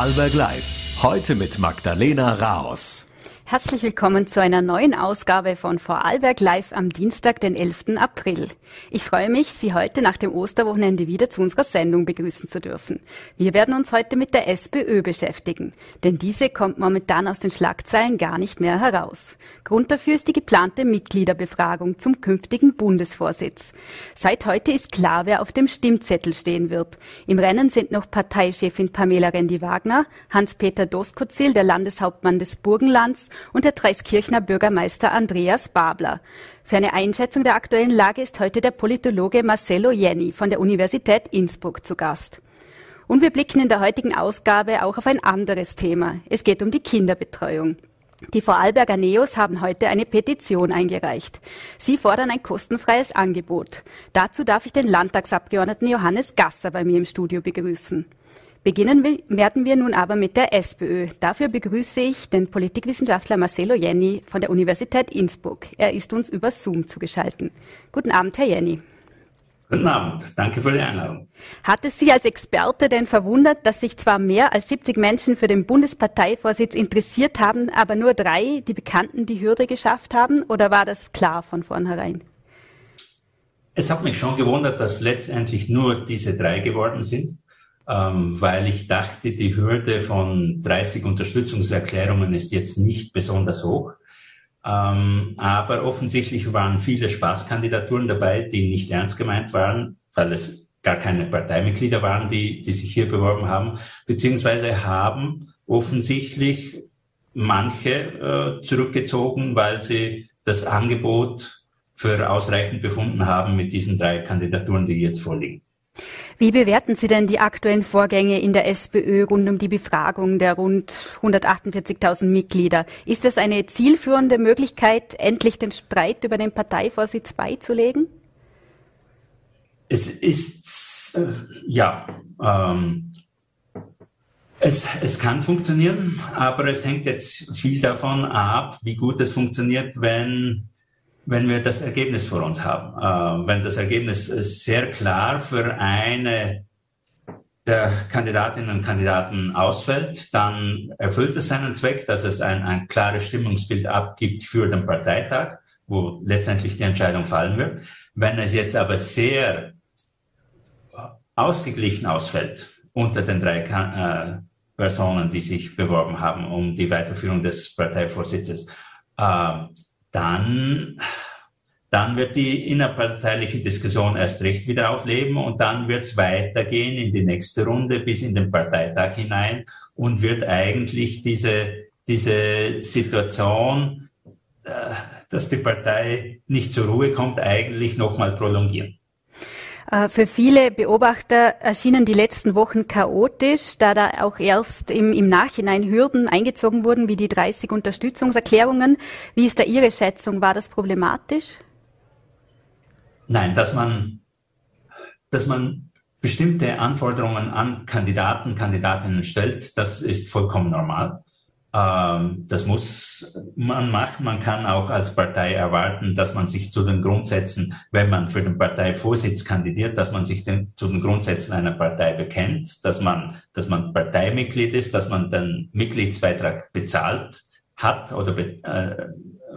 Vorarlberg Live. Heute mit Magdalena Raos. Herzlich willkommen zu einer neuen Ausgabe von Vorarlberg Live am Dienstag, den 11. April. Ich freue mich, Sie heute nach dem Osterwochenende wieder zu unserer Sendung begrüßen zu dürfen. Wir werden uns heute mit der SPÖ beschäftigen, denn diese kommt momentan aus den Schlagzeilen gar nicht mehr heraus. Grund dafür ist die geplante Mitgliederbefragung zum künftigen Bundesvorsitz. Seit heute ist klar, wer auf dem Stimmzettel stehen wird. Im Rennen sind noch Parteichefin Pamela Rendi-Wagner, Hans-Peter Doskozil, der Landeshauptmann des Burgenlands und der Dreiskirchner Bürgermeister Andreas Babler. Für eine Einschätzung der aktuellen Lage ist heute der Politologe Marcello Jenny von der Universität Innsbruck zu Gast. Und wir blicken in der heutigen Ausgabe auch auf ein anderes Thema. Es geht um die Kinderbetreuung. Die Vorarlberger Neos haben heute eine Petition eingereicht. Sie fordern ein kostenfreies Angebot. Dazu darf ich den Landtagsabgeordneten Johannes Gasser bei mir im Studio begrüßen. Beginnen werden wir nun aber mit der SPÖ. Dafür begrüße ich den Politikwissenschaftler Marcelo Jenny von der Universität Innsbruck. Er ist uns über Zoom zugeschaltet. Guten Abend, Herr Jenny. Guten Abend, danke für die Einladung. Hat es Sie als Experte denn verwundert, dass sich zwar mehr als 70 Menschen für den Bundesparteivorsitz interessiert haben, aber nur drei, die Bekannten, die Hürde geschafft haben? Oder war das klar von vornherein? Es hat mich schon gewundert, dass letztendlich nur diese drei geworden sind ähm, weil ich dachte, die Hürde von 30 Unterstützungserklärungen ist jetzt nicht besonders hoch. Ähm, aber offensichtlich waren viele Spaßkandidaturen dabei, die nicht ernst gemeint waren, weil es gar keine Parteimitglieder waren, die, die sich hier beworben haben, beziehungsweise haben offensichtlich manche äh, zurückgezogen, weil sie das Angebot für ausreichend befunden haben mit diesen drei Kandidaturen, die jetzt vorliegen. Wie bewerten Sie denn die aktuellen Vorgänge in der SPÖ rund um die Befragung der rund 148.000 Mitglieder? Ist es eine zielführende Möglichkeit, endlich den Streit über den Parteivorsitz beizulegen? Es ist, äh, ja, ähm, es, es kann funktionieren, aber es hängt jetzt viel davon ab, wie gut es funktioniert, wenn wenn wir das Ergebnis vor uns haben. Äh, wenn das Ergebnis sehr klar für eine der Kandidatinnen und Kandidaten ausfällt, dann erfüllt es seinen Zweck, dass es ein, ein klares Stimmungsbild abgibt für den Parteitag, wo letztendlich die Entscheidung fallen wird. Wenn es jetzt aber sehr ausgeglichen ausfällt unter den drei äh, Personen, die sich beworben haben um die Weiterführung des Parteivorsitzes, äh, dann, dann wird die innerparteiliche Diskussion erst recht wieder aufleben und dann wird es weitergehen in die nächste Runde bis in den Parteitag hinein und wird eigentlich diese, diese Situation, äh, dass die Partei nicht zur Ruhe kommt, eigentlich nochmal prolongieren. Äh, für viele Beobachter erschienen die letzten Wochen chaotisch, da da auch erst im, im Nachhinein Hürden eingezogen wurden, wie die 30 Unterstützungserklärungen. Wie ist da Ihre Schätzung? War das problematisch? Nein, dass man, dass man bestimmte Anforderungen an Kandidaten, Kandidatinnen stellt, das ist vollkommen normal. Ähm, das muss man machen. Man kann auch als Partei erwarten, dass man sich zu den Grundsätzen, wenn man für den Parteivorsitz kandidiert, dass man sich den, zu den Grundsätzen einer Partei bekennt, dass man, dass man Parteimitglied ist, dass man den Mitgliedsbeitrag bezahlt hat oder be, äh,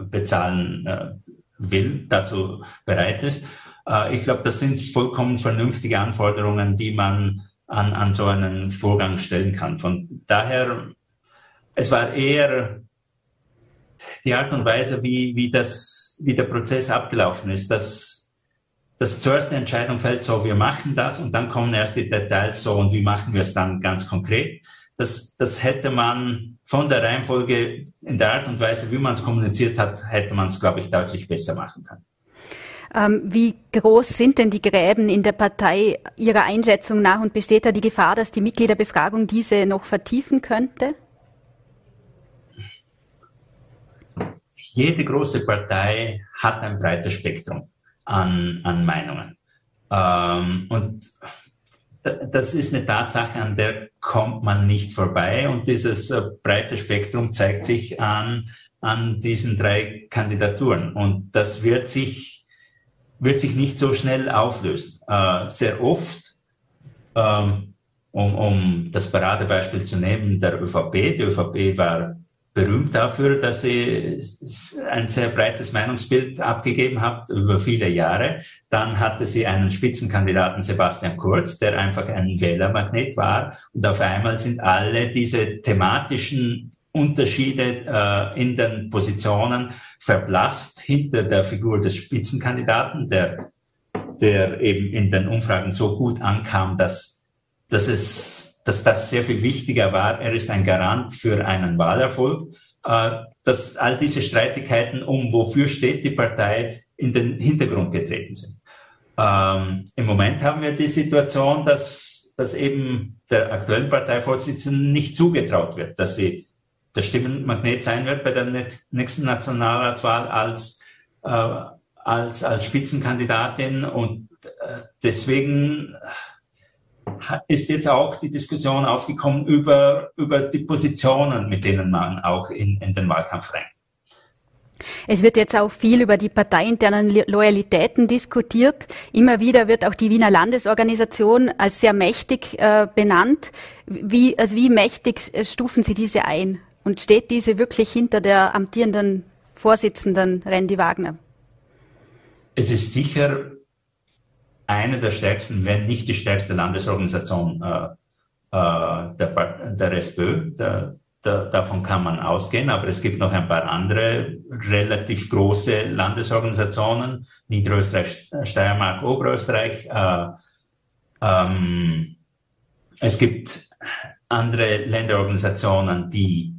bezahlen äh, will, dazu bereit ist. Äh, ich glaube, das sind vollkommen vernünftige Anforderungen, die man an, an so einen Vorgang stellen kann. Von daher es war eher die Art und Weise, wie, wie, das, wie der Prozess abgelaufen ist, dass, dass zuerst die Entscheidung fällt, so, wir machen das und dann kommen erst die Details so und wie machen wir es dann ganz konkret. Das, das hätte man von der Reihenfolge in der Art und Weise, wie man es kommuniziert hat, hätte man es, glaube ich, deutlich besser machen können. Ähm, wie groß sind denn die Gräben in der Partei Ihrer Einschätzung nach und besteht da die Gefahr, dass die Mitgliederbefragung diese noch vertiefen könnte? Jede große Partei hat ein breites Spektrum an, an Meinungen. Ähm, und das ist eine Tatsache, an der kommt man nicht vorbei. Und dieses äh, breite Spektrum zeigt sich an, an diesen drei Kandidaturen. Und das wird sich, wird sich nicht so schnell auflösen. Äh, sehr oft ähm, um, um das Paradebeispiel zu nehmen, der ÖVP. Die ÖVP war berühmt dafür, dass sie ein sehr breites Meinungsbild abgegeben hat über viele Jahre. Dann hatte sie einen Spitzenkandidaten Sebastian Kurz, der einfach ein Wählermagnet war. Und auf einmal sind alle diese thematischen Unterschiede äh, in den Positionen verblasst hinter der Figur des Spitzenkandidaten, der, der eben in den Umfragen so gut ankam, dass, dass es dass das sehr viel wichtiger war. Er ist ein Garant für einen Wahlerfolg. Äh, dass all diese Streitigkeiten um wofür steht die Partei in den Hintergrund getreten sind. Ähm, Im Moment haben wir die Situation, dass, dass eben der aktuellen Parteivorsitzenden nicht zugetraut wird, dass sie der Stimmenmagnet sein wird bei der nächsten Nationalratswahl als, äh, als, als Spitzenkandidatin. Und äh, deswegen ist jetzt auch die Diskussion aufgekommen über, über die Positionen, mit denen man auch in, in den Wahlkampf rennt. Es wird jetzt auch viel über die parteiinternen Loyalitäten diskutiert. Immer wieder wird auch die Wiener Landesorganisation als sehr mächtig äh, benannt. Wie, also wie mächtig äh, stufen Sie diese ein? Und steht diese wirklich hinter der amtierenden Vorsitzenden Randy Wagner? Es ist sicher eine der stärksten, wenn nicht die stärkste Landesorganisation äh, äh, der, der SPÖ. Der, der, davon kann man ausgehen, aber es gibt noch ein paar andere relativ große Landesorganisationen, Niederösterreich, Steiermark, Oberösterreich. Äh, ähm, es gibt andere Länderorganisationen, die,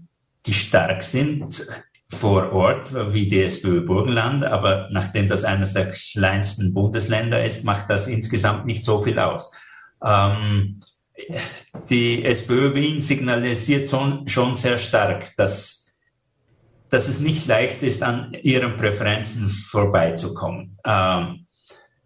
die stark sind vor Ort wie die SPÖ Burgenland, aber nachdem das eines der kleinsten Bundesländer ist, macht das insgesamt nicht so viel aus. Ähm, die SPÖ Wien signalisiert schon, schon sehr stark, dass, dass es nicht leicht ist, an ihren Präferenzen vorbeizukommen. Ähm,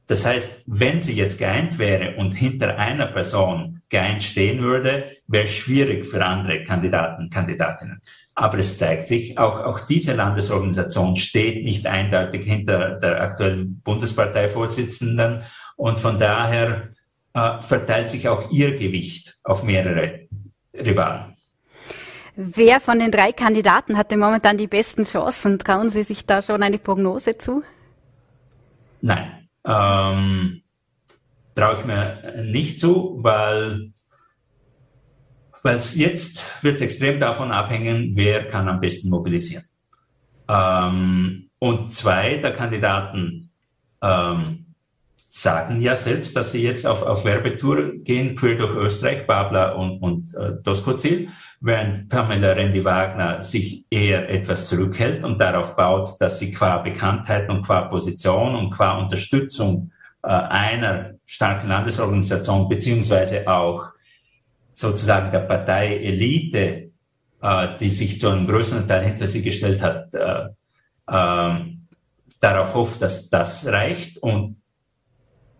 das heißt, wenn sie jetzt geeint wäre und hinter einer Person geeint stehen würde, wäre schwierig für andere Kandidaten, Kandidatinnen. Aber es zeigt sich, auch, auch diese Landesorganisation steht nicht eindeutig hinter der aktuellen Bundesparteivorsitzenden und von daher äh, verteilt sich auch ihr Gewicht auf mehrere Rivalen. Wer von den drei Kandidaten hatte momentan die besten Chancen? Trauen Sie sich da schon eine Prognose zu? Nein, ähm, traue ich mir nicht zu, weil weil jetzt wird es extrem davon abhängen, wer kann am besten mobilisieren. Ähm, und zwei der Kandidaten ähm, sagen ja selbst, dass sie jetzt auf, auf Werbetour gehen, quer durch Österreich, Babler und, und äh, Doskozil, während Pamela Rendi-Wagner sich eher etwas zurückhält und darauf baut, dass sie qua Bekanntheit und qua Position und qua Unterstützung äh, einer starken Landesorganisation beziehungsweise auch sozusagen der Parteielite, äh, die sich zu einem größeren Teil hinter sie gestellt hat, äh, äh, darauf hofft, dass das reicht und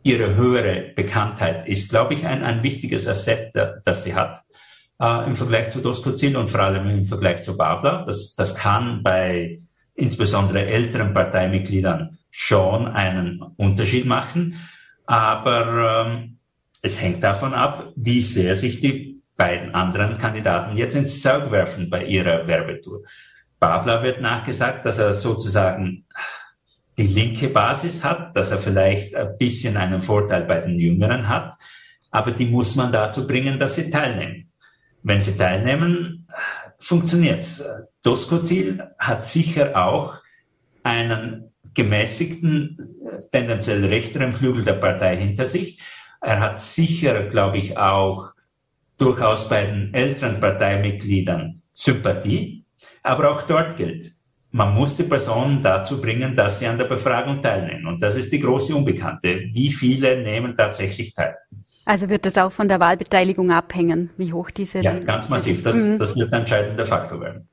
ihre höhere Bekanntheit ist, glaube ich, ein, ein wichtiges Asset, das sie hat äh, im Vergleich zu Doskozil und vor allem im Vergleich zu Babler. Das, das kann bei insbesondere älteren Parteimitgliedern schon einen Unterschied machen, aber ähm, es hängt davon ab, wie sehr sich die beiden anderen Kandidaten jetzt ins Zeug werfen bei ihrer Werbetour. Babler wird nachgesagt, dass er sozusagen die linke Basis hat, dass er vielleicht ein bisschen einen Vorteil bei den Jüngeren hat, aber die muss man dazu bringen, dass sie teilnehmen. Wenn sie teilnehmen, funktioniert's. Doskozil hat sicher auch einen gemäßigten, tendenziell rechteren Flügel der Partei hinter sich. Er hat sicher, glaube ich, auch durchaus bei den älteren Parteimitgliedern Sympathie, aber auch dort gilt, man muss die Personen dazu bringen, dass sie an der Befragung teilnehmen. Und das ist die große Unbekannte. Wie viele nehmen tatsächlich teil? Also wird das auch von der Wahlbeteiligung abhängen, wie hoch diese. Ja, ganz massiv. Das, mhm. das wird ein entscheidender Faktor werden.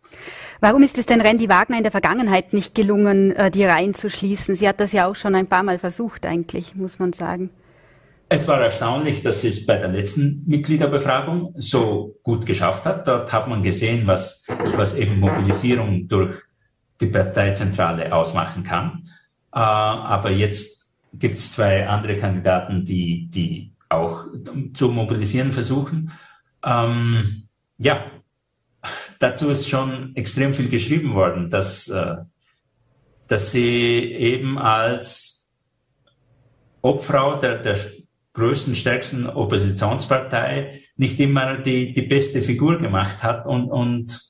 Warum ist es denn Randy Wagner in der Vergangenheit nicht gelungen, äh, die Reihen zu schließen? Sie hat das ja auch schon ein paar Mal versucht, eigentlich, muss man sagen. Es war erstaunlich, dass es bei der letzten Mitgliederbefragung so gut geschafft hat. Dort hat man gesehen, was, was eben Mobilisierung durch die Parteizentrale ausmachen kann. Äh, aber jetzt gibt es zwei andere Kandidaten, die, die auch zu mobilisieren versuchen. ähm, ja, dazu ist schon extrem viel geschrieben worden, dass, äh, dass sie eben als Obfrau der, der größten, stärksten Oppositionspartei nicht immer die, die beste Figur gemacht hat und, und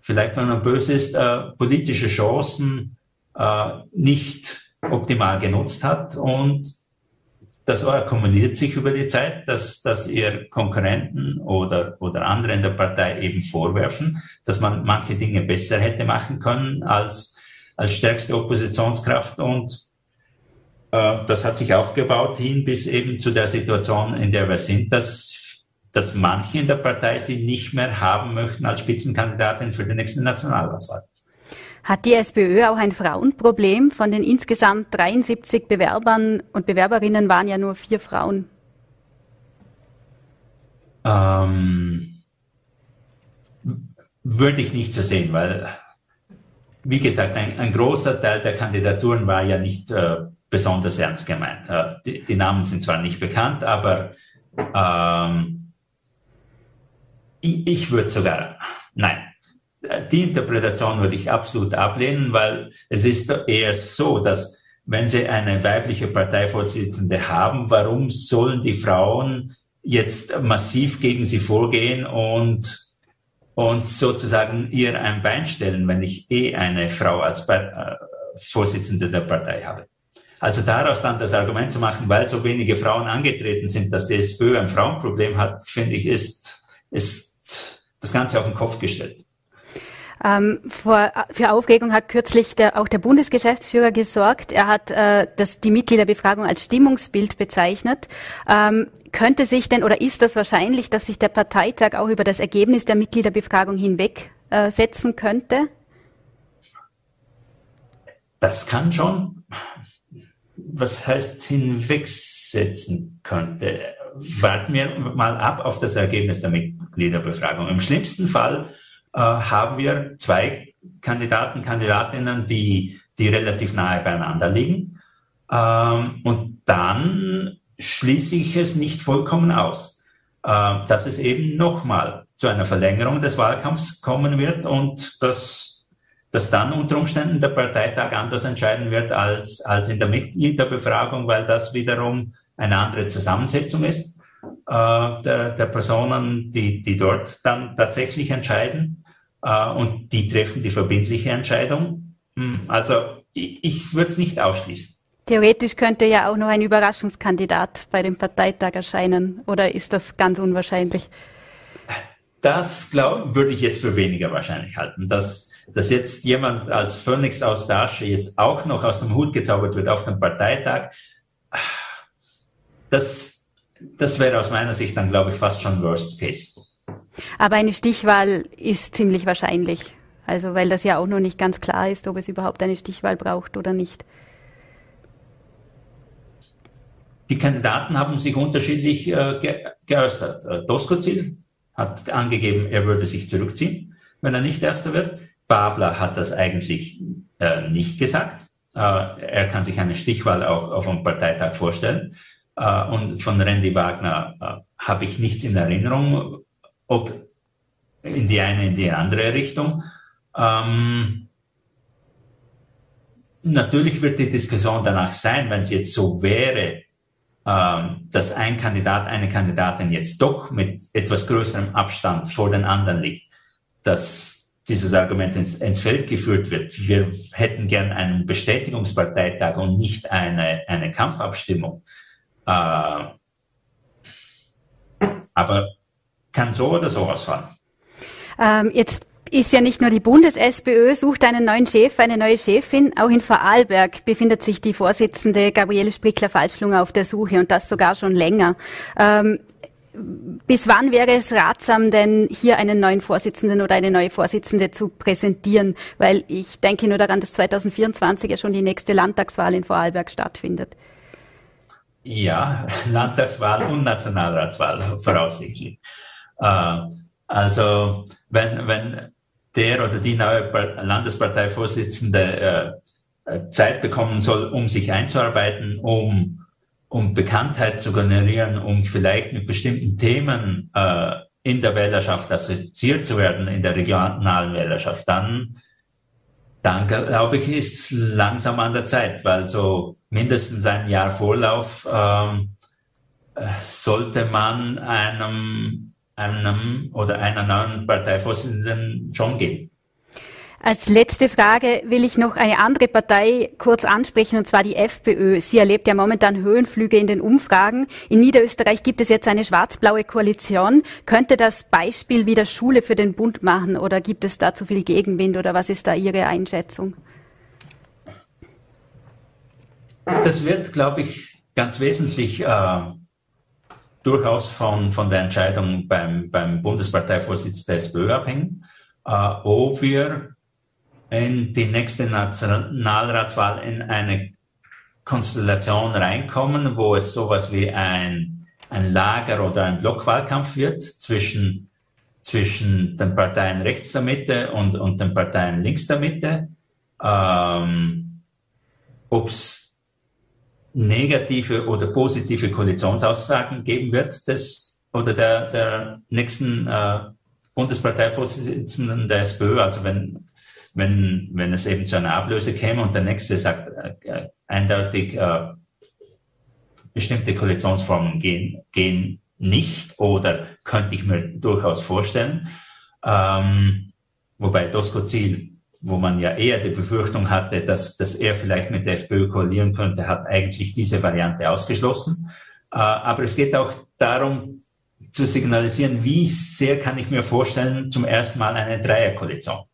vielleicht, wenn man böse ist, äh, politische Chancen äh, nicht optimal genutzt hat und das akkumuliert sich über die Zeit, dass, dass ihr Konkurrenten oder, oder andere in der Partei eben vorwerfen, dass man manche Dinge besser hätte machen können als, als stärkste Oppositionskraft und das hat sich aufgebaut hin bis eben zu der Situation, in der wir sind, dass, dass manche in der Partei sie nicht mehr haben möchten als Spitzenkandidatin für die nächste Nationalratswahl. Hat die SPÖ auch ein Frauenproblem? Von den insgesamt 73 Bewerbern und Bewerberinnen waren ja nur vier Frauen. Ähm, würde ich nicht so sehen, weil, wie gesagt, ein, ein großer Teil der Kandidaturen war ja nicht äh, besonders ernst gemeint. Äh, die, die, Namen sind zwar nicht bekannt, aber ähm, ich, ich würde sogar, nein, die Interpretation würde ich absolut ablehnen, weil es ist eher so, dass wenn Sie eine weibliche Parteivorsitzende haben, warum sollen die Frauen jetzt massiv gegen sie vorgehen und, und sozusagen ihr ein Bein stellen, wenn ich eh eine Frau als äh, Vorsitzende der Partei habe? Also daraus dann das Argument zu machen, weil so wenige Frauen angetreten sind, dass die SPÖ ein Frauenproblem hat, finde ich, ist, ist das Ganze auf den Kopf gestellt. Ähm, vor, für Aufregung hat kürzlich der, auch der Bundesgeschäftsführer gesorgt. Er hat äh, das, die Mitgliederbefragung als Stimmungsbild bezeichnet. Ähm, könnte sich denn oder ist das wahrscheinlich, dass sich der Parteitag auch über das Ergebnis der Mitgliederbefragung hinweg äh, setzen könnte? Das kann schon. Was heißt hinwegsetzen könnte? Warten wir mal ab auf das Ergebnis der Mitgliederbefragung. Im schlimmsten Fall äh, haben wir zwei Kandidaten, Kandidatinnen, die, die relativ nahe beieinander liegen. Ähm, und dann schließe ich es nicht vollkommen aus, äh, dass es eben nochmal zu einer Verlängerung des Wahlkampfs kommen wird und dass, dass dann unter Umständen der Parteitag anders entscheiden wird als, als in der Mitgliederbefragung, weil das wiederum eine andere Zusammensetzung ist äh, der, der Personen, die, die dort dann tatsächlich entscheiden äh, und die treffen die verbindliche Entscheidung. Hm, also ich, ich würde es nicht ausschließen. Theoretisch könnte ja auch noch ein Überraschungskandidat bei dem Parteitag erscheinen, oder ist das ganz unwahrscheinlich? Das glaub, würde ich jetzt für weniger wahrscheinlich halten, dass, dass jetzt jemand als Phönix aus der Asche jetzt auch noch aus dem Hut gezaubert wird auf dem Parteitag. Das, das wäre aus meiner Sicht dann, glaube ich, fast schon Worst Case. Aber eine Stichwahl ist ziemlich wahrscheinlich. Also weil das ja auch noch nicht ganz klar ist, ob es überhaupt eine Stichwahl braucht oder nicht. Die Kandidaten haben sich unterschiedlich äh, ge geäußert. Äh, Doskozil hat angegeben, er würde sich zurückziehen, wenn er nicht Erster wird. Babler hat das eigentlich äh, nicht gesagt. Äh, er kann sich eine Stichwahl auch auf einem Parteitag vorstellen. Äh, und von Randy Wagner äh, habe ich nichts in Erinnerung ob in die eine, in die andere Richtung. Ähm, natürlich wird die Diskussion danach sein, wenn es jetzt so wäre, ähm, dass ein Kandidat, eine Kandidatin jetzt doch mit etwas größerem Abstand vor den anderen liegt, dass dieses Argument ins, ins Feld geführt wird. Wir hätten gern einen Bestätigungsparteitag und nicht eine, eine Kampfabstimmung. Äh, aber kann so oder so ausfallen. Ähm, jetzt ist ja nicht nur die Bundes-SPÖ, sucht einen neuen Chef, eine neue Chefin. Auch in Vorarlberg befindet sich die Vorsitzende Gabriele Sprickler-Falschlunger auf der Suche und das sogar schon länger. Ähm, bis wann wäre es ratsam, denn hier einen neuen Vorsitzenden oder eine neue Vorsitzende zu präsentieren? Weil ich denke nur daran, dass 2024 ja schon die nächste Landtagswahl in Vorarlberg stattfindet. Ja, Landtagswahl und Nationalratswahl voraussichtlich. Äh, also wenn, wenn der oder die neue Landesparteivorsitzende äh, Zeit bekommen soll, um sich einzuarbeiten, um, um Bekanntheit zu generieren, um vielleicht mit bestimmten Themen äh, in der Wählerschaft assoziiert zu werden, in der regionalen Wählerschaft, dann, dann glaube ich, ist es langsam an der Zeit, weil so mindestens ein Jahr Vorlauf ähm, äh, sollte man einem, einem oder einer neuen Parteivorsitzenden schon geben. Als letzte Frage will ich noch eine andere Partei kurz ansprechen, und zwar die FPÖ. Sie erlebt ja momentan Höhenflüge in den Umfragen. In Niederösterreich gibt es jetzt eine schwarz-blaue Koalition. Könnte das Beispiel wieder Schule für den Bund machen oder gibt es da zu viel Gegenwind oder was ist da Ihre Einschätzung? Das wird, glaube ich, ganz wesentlich äh, durchaus von, von der Entscheidung beim, beim Bundesparteivorsitz der SPÖ abhängen, äh, ob wir in die nächste Nationalratswahl in eine Konstellation reinkommen, wo es sowas wie ein, ein Lager oder ein Blockwahlkampf wird zwischen, zwischen den Parteien rechts der Mitte und, und den Parteien links der Mitte. Ähm, Ob es negative oder positive Koalitionsaussagen geben wird des, oder der, der nächsten äh, Bundesparteivorsitzenden der SPÖ, also wenn wenn, wenn es eben zu einer Ablöse käme und der nächste sagt äh, äh, eindeutig, äh, bestimmte Koalitionsformen gehen, gehen nicht oder könnte ich mir durchaus vorstellen. Ähm, wobei Dosko Ziel, wo man ja eher die Befürchtung hatte, dass, dass er vielleicht mit der FPÖ koalieren könnte, hat eigentlich diese Variante ausgeschlossen. Äh, aber es geht auch darum, zu signalisieren, wie sehr kann ich mir vorstellen, zum ersten Mal eine Dreierkoalition.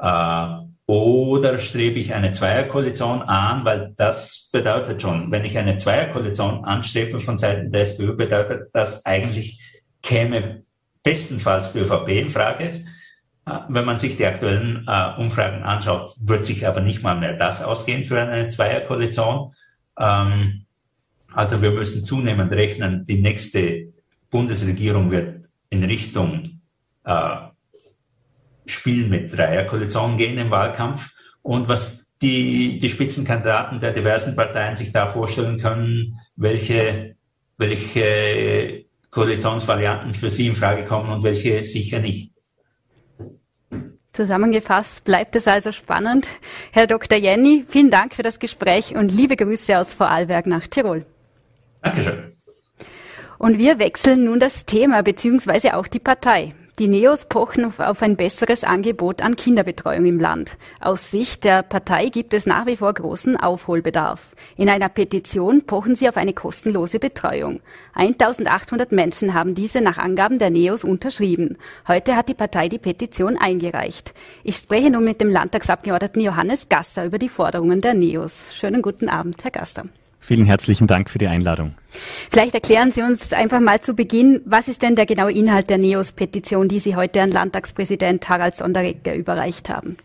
Äh, oder strebe ich eine Zweierkoalition an, weil das bedeutet schon, wenn ich eine Zweierkoalition anstrebe von Seiten der SPÖ, bedeutet das eigentlich käme bestenfalls die ÖVP in Frage. Äh, wenn man sich die aktuellen äh, Umfragen anschaut, wird sich aber nicht mal mehr das ausgehen für eine Zweierkoalition. Ähm, also wir müssen zunehmend rechnen, die nächste Bundesregierung wird in Richtung äh, Spiel mit Dreierkoalition gehen im Wahlkampf und was die, die Spitzenkandidaten der diversen Parteien sich da vorstellen können, welche, welche Koalitionsvarianten für sie in Frage kommen und welche sicher nicht. Zusammengefasst bleibt es also spannend. Herr Dr. Jenny, vielen Dank für das Gespräch und liebe Grüße aus Vorarlberg nach Tirol. Dankeschön. Und wir wechseln nun das Thema bzw. auch die Partei. Die Neos pochen auf ein besseres Angebot an Kinderbetreuung im Land. Aus Sicht der Partei gibt es nach wie vor großen Aufholbedarf. In einer Petition pochen sie auf eine kostenlose Betreuung. 1800 Menschen haben diese nach Angaben der Neos unterschrieben. Heute hat die Partei die Petition eingereicht. Ich spreche nun mit dem Landtagsabgeordneten Johannes Gasser über die Forderungen der Neos. Schönen guten Abend, Herr Gasser. Vielen herzlichen Dank für die Einladung. Vielleicht erklären Sie uns einfach mal zu Beginn, was ist denn der genaue Inhalt der NEOS-Petition, die Sie heute an Landtagspräsident Harald Sonderegger überreicht haben?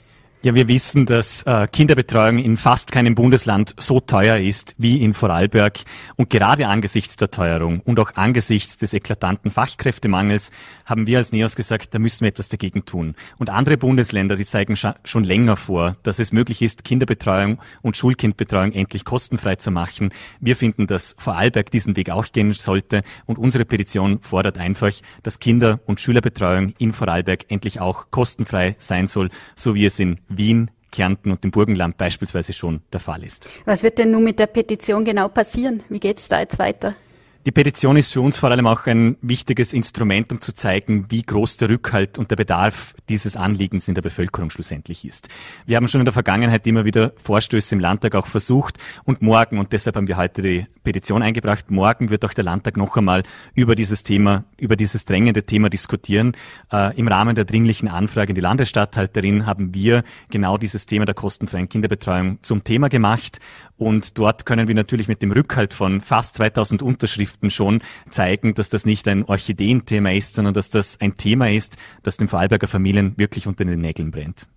Ja, wir wissen, dass äh, Kinderbetreuung in fast keinem Bundesland so teuer ist wie in Vorarlberg. Und gerade angesichts der Teuerung und auch angesichts des eklatanten Fachkräftemangels haben wir als NEOS gesagt, da müssen wir etwas dagegen tun. Und andere Bundesländer, die zeigen schon länger vor, dass es möglich ist, Kinderbetreuung und Schulkindbetreuung endlich kostenfrei zu machen. Wir finden, dass Vorarlberg diesen Weg auch gehen sollte. Und unsere Petition fordert einfach, dass Kinder- und Schülerbetreuung in Vorarlberg endlich auch kostenfrei sein soll, so wie es in Wien, Kärnten und dem Burgenland beispielsweise schon der Fall ist. Was wird denn nun mit der Petition genau passieren? Wie geht es da jetzt weiter? Die Petition ist für uns vor allem auch ein wichtiges Instrument, um zu zeigen, wie groß der Rückhalt und der Bedarf dieses Anliegens in der Bevölkerung schlussendlich ist. Wir haben schon in der Vergangenheit immer wieder Vorstöße im Landtag auch versucht und morgen, und deshalb haben wir heute die Petition eingebracht, morgen wird auch der Landtag noch einmal über dieses Thema, über dieses drängende Thema diskutieren. Äh, Im Rahmen der dringlichen Anfrage in die Landesstatthalterin haben wir genau dieses Thema der kostenfreien Kinderbetreuung zum Thema gemacht und dort können wir natürlich mit dem Rückhalt von fast 2000 Unterschriften schon zeigen, dass das nicht ein Orchideenthema ist, sondern dass das ein Thema ist, das den Vorarlberger Familien wirklich unter den Nägeln brennt.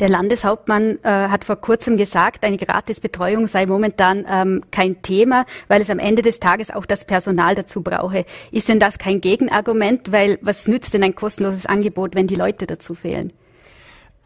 Der Landeshauptmann äh, hat vor kurzem gesagt, eine Gratisbetreuung sei momentan ähm, kein Thema, weil es am Ende des Tages auch das Personal dazu brauche. Ist denn das kein Gegenargument? Weil was nützt denn ein kostenloses Angebot, wenn die Leute dazu fehlen?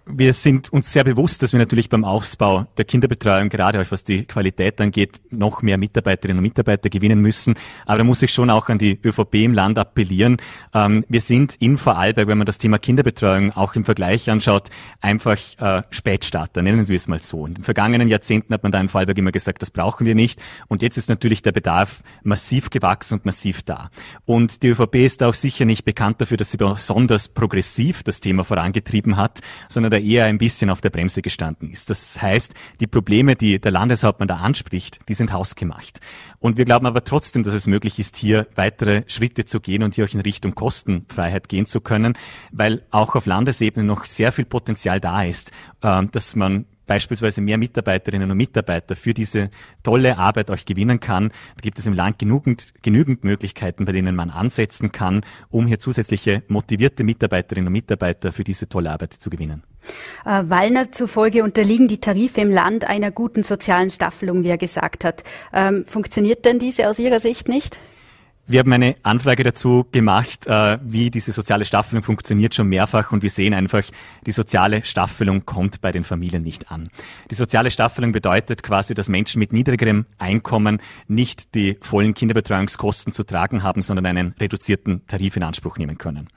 Wir sind uns sehr bewusst, dass wir natürlich beim Aufbau der Kinderbetreuung, gerade auch was die Qualität angeht, noch mehr Mitarbeiterinnen und Mitarbeiter gewinnen müssen. Aber da muss ich schon auch an die ÖVP im Land appellieren. Ähm, wir sind in Vorarlberg, wenn man das Thema Kinderbetreuung auch im Vergleich anschaut, einfach äh, Spätstarter, nennen wir es mal so. In den vergangenen Jahrzehnten hat man da in Vorarlberg immer gesagt, das brauchen wir nicht. Und jetzt ist natürlich der Bedarf massiv gewachsen und massiv da. Und die ÖVP ist auch sicher nicht bekannt dafür, dass sie besonders progressiv das Thema vorangetrieben hat, sondern da eher ein bisschen auf der Bremse gestanden ist. Das heißt, die Probleme, die der Landeshauptmann da anspricht, die sind hausgemacht. Und wir glauben aber trotzdem, dass es möglich ist, hier weitere Schritte zu gehen und hier auch in Richtung Kostenfreiheit gehen zu können, weil auch auf Landesebene noch sehr viel Potenzial da ist, ähm, dass man beispielsweise mehr Mitarbeiterinnen und Mitarbeiter für diese tolle Arbeit euch gewinnen kann. Da gibt es im Land genügend, genügend Möglichkeiten, bei denen man ansetzen kann, um hier zusätzliche motivierte Mitarbeiterinnen und Mitarbeiter für diese tolle Arbeit zu gewinnen. Äh, Wallner zufolge unterliegen die Tarife im Land einer guten sozialen Staffelung, wie er gesagt hat. Ähm, funktioniert denn diese aus Ihrer Sicht nicht? Wir haben eine Anfrage dazu gemacht, äh, wie diese soziale Staffelung funktioniert, schon mehrfach und wir sehen einfach, die soziale Staffelung kommt bei den Familien nicht an. Die soziale Staffelung bedeutet quasi, dass Menschen mit niedrigerem Einkommen nicht die vollen Kinderbetreuungskosten zu tragen haben, sondern einen reduzierten Tarif in Anspruch nehmen können.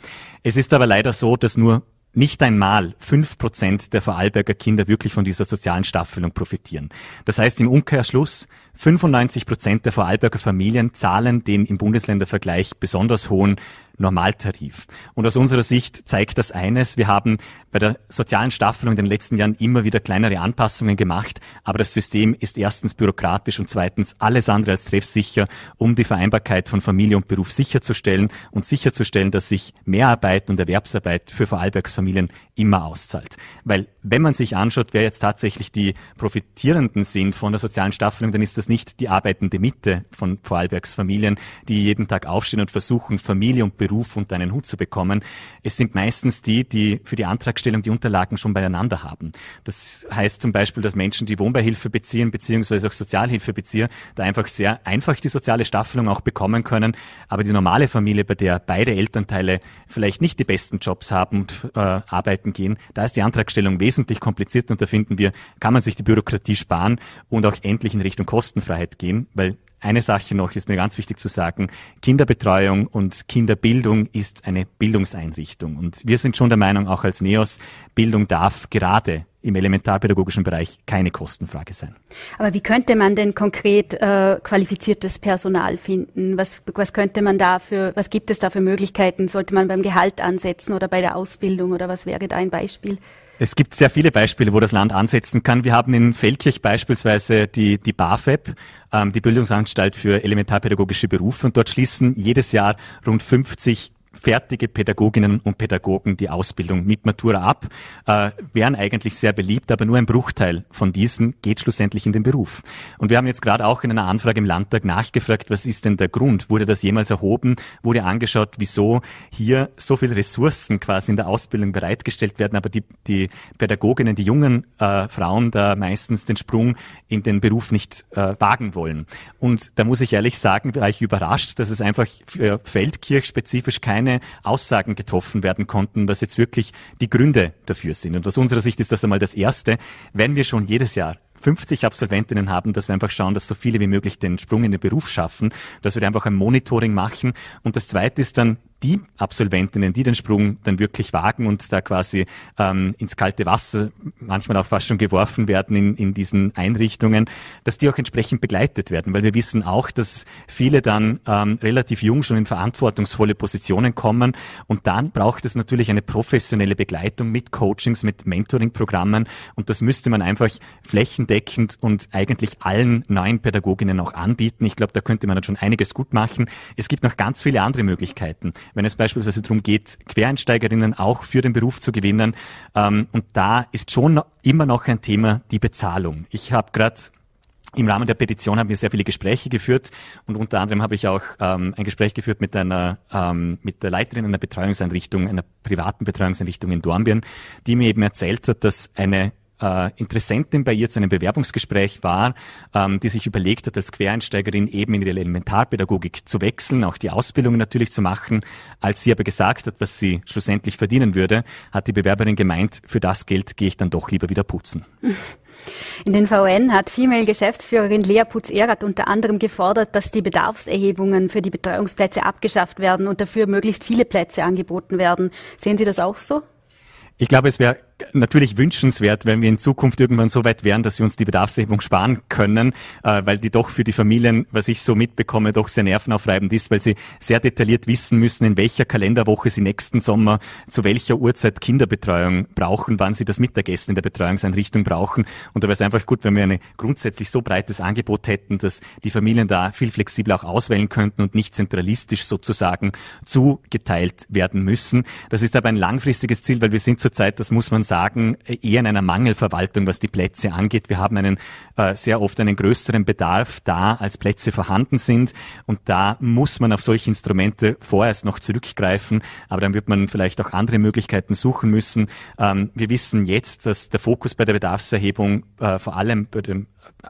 Es ist aber leider so, dass nur nicht einmal fünf Prozent der Vorarlberger Kinder wirklich von dieser sozialen Staffelung profitieren. Das heißt im Umkehrschluss, 95 Prozent der Vorarlberger Familien zahlen den im Bundesländervergleich besonders hohen Normaltarif. Und aus unserer Sicht zeigt das eines, wir haben bei der sozialen Staffelung in den letzten Jahren immer wieder kleinere Anpassungen gemacht, aber das System ist erstens bürokratisch und zweitens alles andere als treffsicher, um die Vereinbarkeit von Familie und Beruf sicherzustellen und sicherzustellen, dass sich Mehrarbeit und Erwerbsarbeit für Vorarlbergs Familien immer auszahlt. Weil wenn man sich anschaut, wer jetzt tatsächlich die Profitierenden sind von der sozialen Staffelung, dann ist das nicht die arbeitende Mitte von Vorarlbergs Familien, die jeden Tag aufstehen und versuchen, Familie und Beruf unter einen Hut zu bekommen. Es sind meistens die, die für die Antragstellung die Unterlagen schon beieinander haben. Das heißt zum Beispiel, dass Menschen, die Wohnbeihilfe beziehen, beziehungsweise auch Sozialhilfe beziehen, da einfach sehr einfach die soziale Staffelung auch bekommen können. Aber die normale Familie, bei der beide Elternteile vielleicht nicht die besten Jobs haben und äh, arbeiten gehen, da ist die Antragstellung wesentlich komplizierter und da finden wir, kann man sich die Bürokratie sparen und auch endlich in Richtung Kostenfreiheit gehen, weil eine Sache noch ist mir ganz wichtig zu sagen. Kinderbetreuung und Kinderbildung ist eine Bildungseinrichtung. Und wir sind schon der Meinung, auch als NEOS, Bildung darf gerade im elementarpädagogischen Bereich keine Kostenfrage sein. Aber wie könnte man denn konkret äh, qualifiziertes Personal finden? Was, was könnte man da für, was gibt es da für Möglichkeiten? Sollte man beim Gehalt ansetzen oder bei der Ausbildung oder was wäre da ein Beispiel? Es gibt sehr viele Beispiele, wo das Land ansetzen kann. Wir haben in Feldkirch beispielsweise die, die BAföB, ähm, die Bildungsanstalt für elementarpädagogische Berufe, und dort schließen jedes Jahr rund 50 fertige Pädagoginnen und Pädagogen die Ausbildung mit Matura ab, äh, wären eigentlich sehr beliebt, aber nur ein Bruchteil von diesen geht schlussendlich in den Beruf. Und wir haben jetzt gerade auch in einer Anfrage im Landtag nachgefragt, was ist denn der Grund? Wurde das jemals erhoben? Wurde angeschaut, wieso hier so viele Ressourcen quasi in der Ausbildung bereitgestellt werden, aber die, die Pädagoginnen, die jungen äh, Frauen da meistens den Sprung in den Beruf nicht äh, wagen wollen. Und da muss ich ehrlich sagen, war ich überrascht, dass es einfach für Feldkirch spezifisch keine keine Aussagen getroffen werden konnten, was jetzt wirklich die Gründe dafür sind. Und aus unserer Sicht ist das einmal das Erste. Wenn wir schon jedes Jahr 50 Absolventinnen haben, dass wir einfach schauen, dass so viele wie möglich den Sprung in den Beruf schaffen, dass wir einfach ein Monitoring machen. Und das Zweite ist dann die Absolventinnen, die den Sprung dann wirklich wagen und da quasi ähm, ins kalte Wasser manchmal auch fast schon geworfen werden in, in diesen Einrichtungen, dass die auch entsprechend begleitet werden, weil wir wissen auch, dass viele dann ähm, relativ jung schon in verantwortungsvolle Positionen kommen und dann braucht es natürlich eine professionelle Begleitung mit Coachings, mit Mentoring-Programmen und das müsste man einfach flächendeckend und eigentlich allen neuen Pädagoginnen auch anbieten. Ich glaube, da könnte man dann schon einiges gut machen. Es gibt noch ganz viele andere Möglichkeiten wenn es beispielsweise darum geht, Quereinsteigerinnen auch für den Beruf zu gewinnen. Ähm, und da ist schon immer noch ein Thema die Bezahlung. Ich habe gerade im Rahmen der Petition haben wir sehr viele Gespräche geführt und unter anderem habe ich auch ähm, ein Gespräch geführt mit einer ähm, mit der Leiterin einer Betreuungseinrichtung, einer privaten Betreuungseinrichtung in Dornbirn, die mir eben erzählt hat, dass eine äh, Interessentin bei ihr zu einem Bewerbungsgespräch war, ähm, die sich überlegt hat, als Quereinsteigerin eben in die Elementarpädagogik zu wechseln, auch die Ausbildung natürlich zu machen. Als sie aber gesagt hat, was sie schlussendlich verdienen würde, hat die Bewerberin gemeint, für das Geld gehe ich dann doch lieber wieder putzen. In den VN hat Female-Geschäftsführerin Lea Putz-Erath unter anderem gefordert, dass die Bedarfserhebungen für die Betreuungsplätze abgeschafft werden und dafür möglichst viele Plätze angeboten werden. Sehen Sie das auch so? Ich glaube, es wäre natürlich wünschenswert, wenn wir in Zukunft irgendwann so weit wären, dass wir uns die Bedarfserhebung sparen können, äh, weil die doch für die Familien, was ich so mitbekomme, doch sehr nervenaufreibend ist, weil sie sehr detailliert wissen müssen, in welcher Kalenderwoche sie nächsten Sommer zu welcher Uhrzeit Kinderbetreuung brauchen, wann sie das Mittagessen in der Betreuungseinrichtung brauchen. Und da wäre es einfach gut, wenn wir ein grundsätzlich so breites Angebot hätten, dass die Familien da viel flexibler auch auswählen könnten und nicht zentralistisch sozusagen zugeteilt werden müssen. Das ist aber ein langfristiges Ziel, weil wir sind zurzeit, das muss man sagen, eher in einer Mangelverwaltung, was die Plätze angeht. Wir haben einen äh, sehr oft einen größeren Bedarf da, als Plätze vorhanden sind. Und da muss man auf solche Instrumente vorerst noch zurückgreifen. Aber dann wird man vielleicht auch andere Möglichkeiten suchen müssen. Ähm, wir wissen jetzt, dass der Fokus bei der Bedarfserhebung äh, vor allem bei dem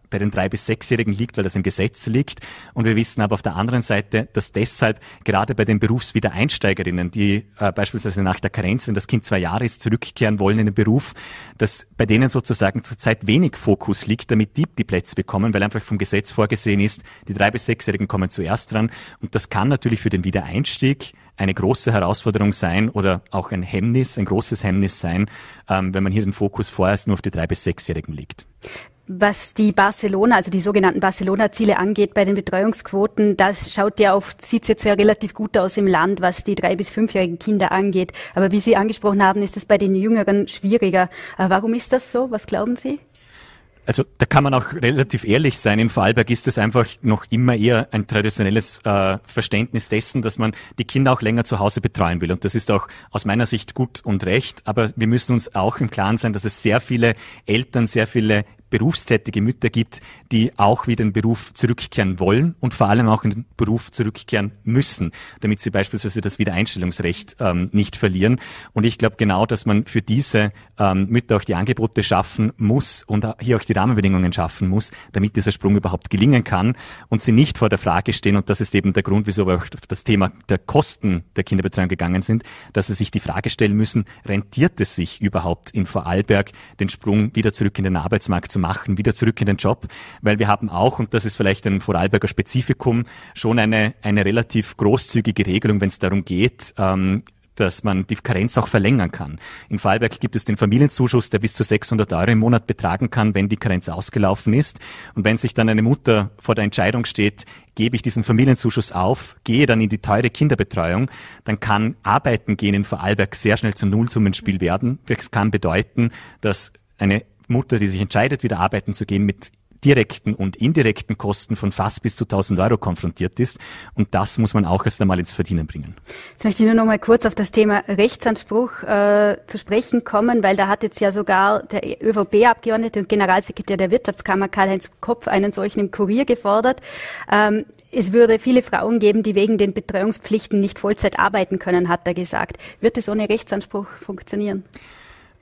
bei den drei bis sechsjährigen liegt, weil das im Gesetz liegt. Und wir wissen aber auf der anderen Seite, dass deshalb gerade bei den Berufswiedereinsteigerinnen, die äh, beispielsweise nach der Karenz, wenn das Kind zwei Jahre ist, zurückkehren wollen in den Beruf, dass bei denen sozusagen zurzeit wenig Fokus liegt, damit die die Plätze bekommen, weil einfach vom Gesetz vorgesehen ist, die drei bis sechsjährigen kommen zuerst dran. Und das kann natürlich für den Wiedereinstieg eine große Herausforderung sein oder auch ein Hemmnis, ein großes Hemmnis sein, ähm, wenn man hier den Fokus vorerst nur auf die drei bis sechsjährigen legt. Was die Barcelona, also die sogenannten Barcelona-Ziele angeht bei den Betreuungsquoten, das schaut ja auf, sieht jetzt ja relativ gut aus im Land, was die drei bis fünfjährigen Kinder angeht. Aber wie Sie angesprochen haben, ist es bei den Jüngeren schwieriger. Äh, warum ist das so? Was glauben Sie? Also da kann man auch relativ ehrlich sein. In Vorarlberg ist es einfach noch immer eher ein traditionelles äh, Verständnis dessen, dass man die Kinder auch länger zu Hause betreuen will. Und das ist auch aus meiner Sicht gut und recht. Aber wir müssen uns auch im Klaren sein, dass es sehr viele Eltern, sehr viele berufstätige Mütter gibt, die auch wieder in den Beruf zurückkehren wollen und vor allem auch in den Beruf zurückkehren müssen, damit sie beispielsweise das Wiedereinstellungsrecht ähm, nicht verlieren. Und ich glaube genau, dass man für diese ähm, Mütter auch die Angebote schaffen muss und hier auch die Rahmenbedingungen schaffen muss, damit dieser Sprung überhaupt gelingen kann und sie nicht vor der Frage stehen, und das ist eben der Grund, wieso wir auch auf das Thema der Kosten der Kinderbetreuung gegangen sind, dass sie sich die Frage stellen müssen, rentiert es sich überhaupt in Vorarlberg, den Sprung wieder zurück in den Arbeitsmarkt zu machen, wieder zurück in den Job, weil wir haben auch, und das ist vielleicht ein Vorarlberger Spezifikum, schon eine, eine relativ großzügige Regelung, wenn es darum geht, ähm, dass man die Karenz auch verlängern kann. In Vorarlberg gibt es den Familienzuschuss, der bis zu 600 Euro im Monat betragen kann, wenn die Karenz ausgelaufen ist. Und wenn sich dann eine Mutter vor der Entscheidung steht, gebe ich diesen Familienzuschuss auf, gehe dann in die teure Kinderbetreuung, dann kann Arbeiten gehen in Vorarlberg sehr schnell zum Nullsummenspiel werden. Das kann bedeuten, dass eine Mutter, die sich entscheidet, wieder arbeiten zu gehen, mit direkten und indirekten Kosten von fast bis zu 1000 Euro konfrontiert ist. Und das muss man auch erst einmal ins Verdienen bringen. Jetzt möchte ich nur noch mal kurz auf das Thema Rechtsanspruch äh, zu sprechen kommen, weil da hat jetzt ja sogar der ÖVP-Abgeordnete und Generalsekretär der Wirtschaftskammer Karl-Heinz Kopf einen solchen im Kurier gefordert. Ähm, es würde viele Frauen geben, die wegen den Betreuungspflichten nicht Vollzeit arbeiten können, hat er gesagt. Wird es ohne Rechtsanspruch funktionieren?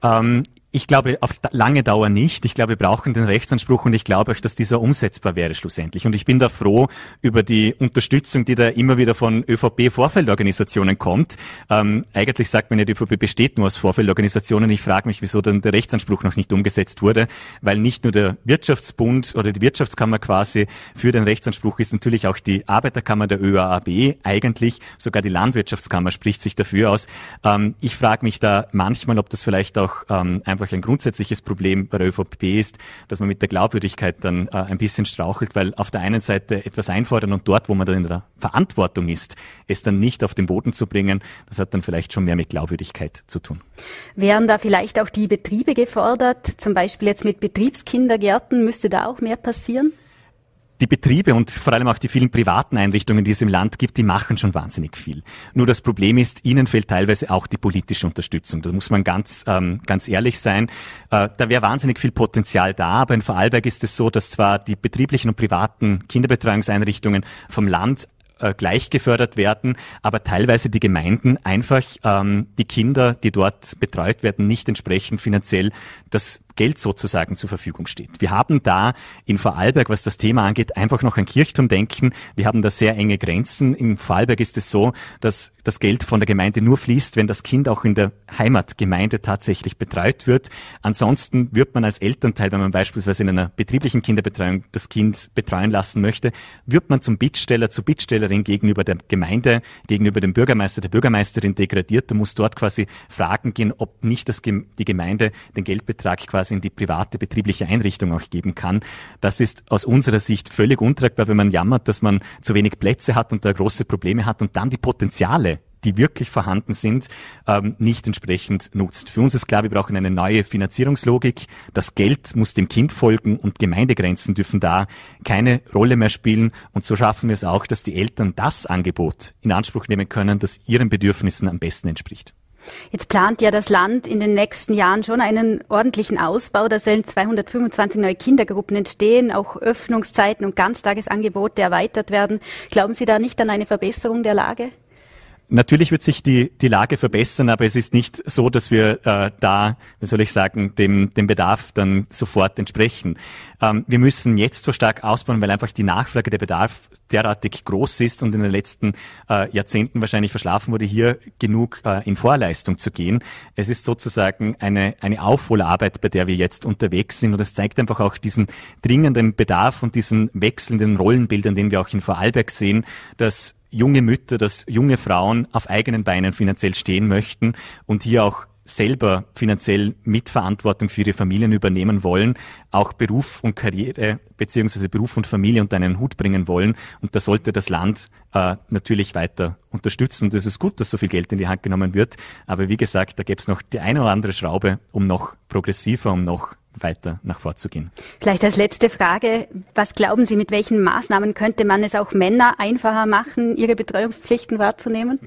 Ähm, ich glaube auf lange Dauer nicht. Ich glaube, wir brauchen den Rechtsanspruch und ich glaube auch, dass dieser umsetzbar wäre schlussendlich. Und ich bin da froh über die Unterstützung, die da immer wieder von ÖVP-Vorfeldorganisationen kommt. Ähm, eigentlich sagt man ja, die ÖVP besteht nur aus Vorfeldorganisationen. Ich frage mich, wieso dann der Rechtsanspruch noch nicht umgesetzt wurde, weil nicht nur der Wirtschaftsbund oder die Wirtschaftskammer quasi für den Rechtsanspruch ist, natürlich auch die Arbeiterkammer der ÖAAB eigentlich, sogar die Landwirtschaftskammer spricht sich dafür aus. Ähm, ich frage mich da manchmal, ob das vielleicht auch ähm, einfach einfach ein grundsätzliches Problem bei der ÖVP ist, dass man mit der Glaubwürdigkeit dann äh, ein bisschen strauchelt, weil auf der einen Seite etwas einfordern und dort, wo man dann in der Verantwortung ist, es dann nicht auf den Boden zu bringen, das hat dann vielleicht schon mehr mit Glaubwürdigkeit zu tun. Wären da vielleicht auch die Betriebe gefordert, zum Beispiel jetzt mit Betriebskindergärten, müsste da auch mehr passieren? Die Betriebe und vor allem auch die vielen privaten Einrichtungen, die es im Land gibt, die machen schon wahnsinnig viel. Nur das Problem ist, ihnen fehlt teilweise auch die politische Unterstützung. Da muss man ganz, ähm, ganz ehrlich sein. Äh, da wäre wahnsinnig viel Potenzial da, aber in Vorarlberg ist es so, dass zwar die betrieblichen und privaten Kinderbetreuungseinrichtungen vom Land äh, gleich gefördert werden, aber teilweise die Gemeinden einfach ähm, die Kinder, die dort betreut werden, nicht entsprechend finanziell das Geld sozusagen zur Verfügung steht. Wir haben da in Vorarlberg, was das Thema angeht, einfach noch ein Kirchturmdenken. Wir haben da sehr enge Grenzen. In Vorarlberg ist es so, dass das Geld von der Gemeinde nur fließt, wenn das Kind auch in der Heimatgemeinde tatsächlich betreut wird. Ansonsten wird man als Elternteil, wenn man beispielsweise in einer betrieblichen Kinderbetreuung das Kind betreuen lassen möchte, wird man zum Bittsteller, zur Bittstellerin gegenüber der Gemeinde, gegenüber dem Bürgermeister, der Bürgermeisterin degradiert. Du musst dort quasi fragen gehen, ob nicht das, die Gemeinde den Geldbetrag quasi in die private betriebliche Einrichtung auch geben kann. Das ist aus unserer Sicht völlig untragbar, wenn man jammert, dass man zu wenig Plätze hat und da große Probleme hat und dann die Potenziale die wirklich vorhanden sind, ähm, nicht entsprechend nutzt. Für uns ist klar, wir brauchen eine neue Finanzierungslogik. Das Geld muss dem Kind folgen und Gemeindegrenzen dürfen da keine Rolle mehr spielen. Und so schaffen wir es auch, dass die Eltern das Angebot in Anspruch nehmen können, das ihren Bedürfnissen am besten entspricht. Jetzt plant ja das Land in den nächsten Jahren schon einen ordentlichen Ausbau. Da sollen 225 neue Kindergruppen entstehen, auch Öffnungszeiten und Ganztagesangebote erweitert werden. Glauben Sie da nicht an eine Verbesserung der Lage? Natürlich wird sich die, die Lage verbessern, aber es ist nicht so, dass wir äh, da, wie soll ich sagen, dem, dem Bedarf dann sofort entsprechen. Ähm, wir müssen jetzt so stark ausbauen, weil einfach die Nachfrage, der Bedarf derartig groß ist und in den letzten äh, Jahrzehnten wahrscheinlich verschlafen wurde, hier genug äh, in Vorleistung zu gehen. Es ist sozusagen eine, eine Aufholarbeit, bei der wir jetzt unterwegs sind und es zeigt einfach auch diesen dringenden Bedarf und diesen wechselnden Rollenbildern, den wir auch in Vorarlberg sehen, dass junge Mütter, dass junge Frauen auf eigenen Beinen finanziell stehen möchten und hier auch selber finanziell Mitverantwortung für ihre Familien übernehmen wollen, auch Beruf und Karriere beziehungsweise Beruf und Familie unter einen Hut bringen wollen. Und da sollte das Land äh, natürlich weiter unterstützen. Und es ist gut, dass so viel Geld in die Hand genommen wird. Aber wie gesagt, da gäbe es noch die eine oder andere Schraube, um noch progressiver, um noch weiter nach vorzugehen. Vielleicht als letzte Frage, was glauben Sie, mit welchen Maßnahmen könnte man es auch Männer einfacher machen, ihre Betreuungspflichten wahrzunehmen?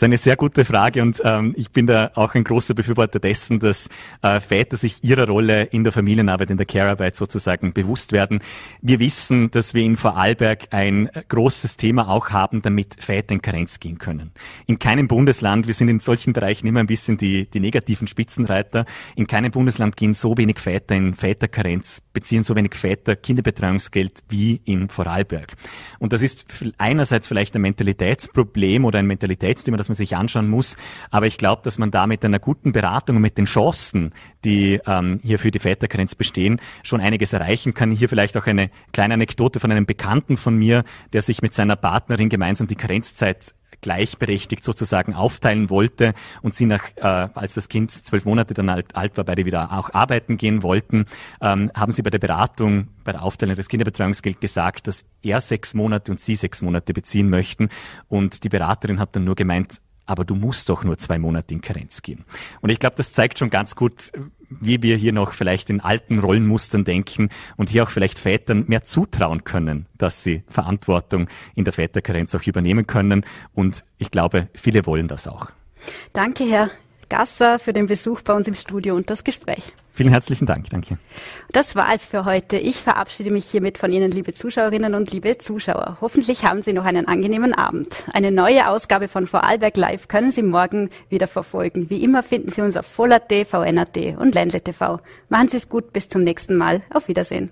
Ist eine sehr gute Frage und ähm, ich bin da auch ein großer Befürworter dessen, dass äh, Väter sich ihrer Rolle in der Familienarbeit, in der Care-Arbeit sozusagen bewusst werden. Wir wissen, dass wir in Vorarlberg ein großes Thema auch haben, damit Väter in Karenz gehen können. In keinem Bundesland, wir sind in solchen Bereichen immer ein bisschen die, die negativen Spitzenreiter, in keinem Bundesland gehen so wenig Väter in Väterkarenz, beziehen so wenig Väter Kinderbetreuungsgeld wie in Vorarlberg. Und das ist einerseits vielleicht ein Mentalitätsproblem oder ein Mentalitätsthema, das man sich anschauen muss. Aber ich glaube, dass man da mit einer guten Beratung und mit den Chancen, die ähm, hier für die Väterkarenz bestehen, schon einiges erreichen kann. Hier vielleicht auch eine kleine Anekdote von einem Bekannten von mir, der sich mit seiner Partnerin gemeinsam die Karenzzeit gleichberechtigt sozusagen aufteilen wollte und sie nach, äh, als das Kind zwölf Monate dann alt, alt war, beide wieder auch arbeiten gehen wollten, ähm, haben sie bei der Beratung, bei der Aufteilung des Kinderbetreuungsgelds gesagt, dass er sechs Monate und sie sechs Monate beziehen möchten. Und die Beraterin hat dann nur gemeint, aber du musst doch nur zwei Monate in Karenz gehen. Und ich glaube, das zeigt schon ganz gut, wie wir hier noch vielleicht in alten Rollenmustern denken und hier auch vielleicht Vätern mehr zutrauen können, dass sie Verantwortung in der Väterkarenz auch übernehmen können. Und ich glaube, viele wollen das auch. Danke, Herr Gasser, für den Besuch bei uns im Studio und das Gespräch. Vielen herzlichen Dank, danke. Das war es für heute. Ich verabschiede mich hiermit von Ihnen, liebe Zuschauerinnen und liebe Zuschauer. Hoffentlich haben Sie noch einen angenehmen Abend. Eine neue Ausgabe von Vorarlberg Live können Sie morgen wieder verfolgen. Wie immer finden Sie uns auf Voll.at, VN.at und Ländle TV. Machen Sie es gut, bis zum nächsten Mal. Auf Wiedersehen.